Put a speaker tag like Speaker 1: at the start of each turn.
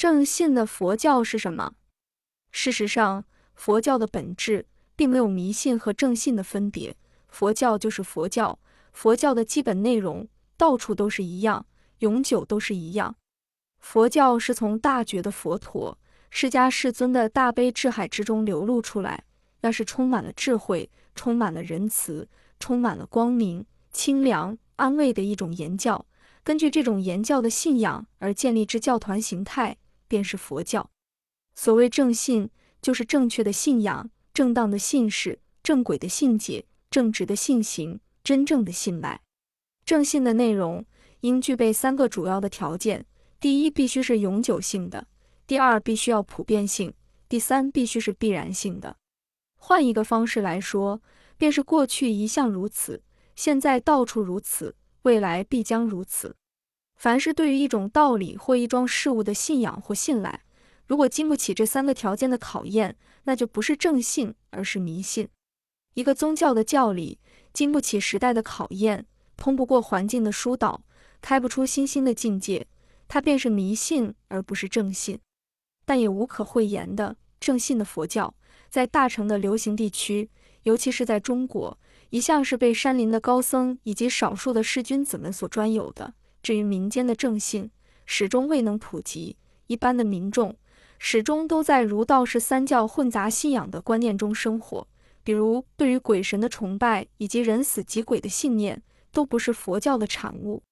Speaker 1: 正信的佛教是什么？事实上，佛教的本质并没有迷信和正信的分别，佛教就是佛教，佛教的基本内容到处都是一样，永久都是一样。佛教是从大觉的佛陀释迦世尊的大悲智海之中流露出来，那是充满了智慧、充满了仁慈、充满了光明、清凉、安慰的一种言教。根据这种言教的信仰而建立之教团形态，便是佛教。所谓正信，就是正确的信仰、正当的信事、正轨的信解、正直的信行、真正的信赖。正信的内容应具备三个主要的条件：第一，必须是永久性的；第二，必须要普遍性；第三，必须是必然性的。换一个方式来说，便是过去一向如此，现在到处如此。未来必将如此。凡是对于一种道理或一桩事物的信仰或信赖，如果经不起这三个条件的考验，那就不是正信，而是迷信。一个宗教的教理经不起时代的考验，通不过环境的疏导，开不出新兴的境界，它便是迷信，而不是正信。但也无可讳言的，正信的佛教在大乘的流行地区，尤其是在中国。一向是被山林的高僧以及少数的士君子们所专有的。至于民间的正信，始终未能普及。一般的民众始终都在儒道释三教混杂信仰的观念中生活。比如，对于鬼神的崇拜以及人死即鬼的信念，都不是佛教的产物。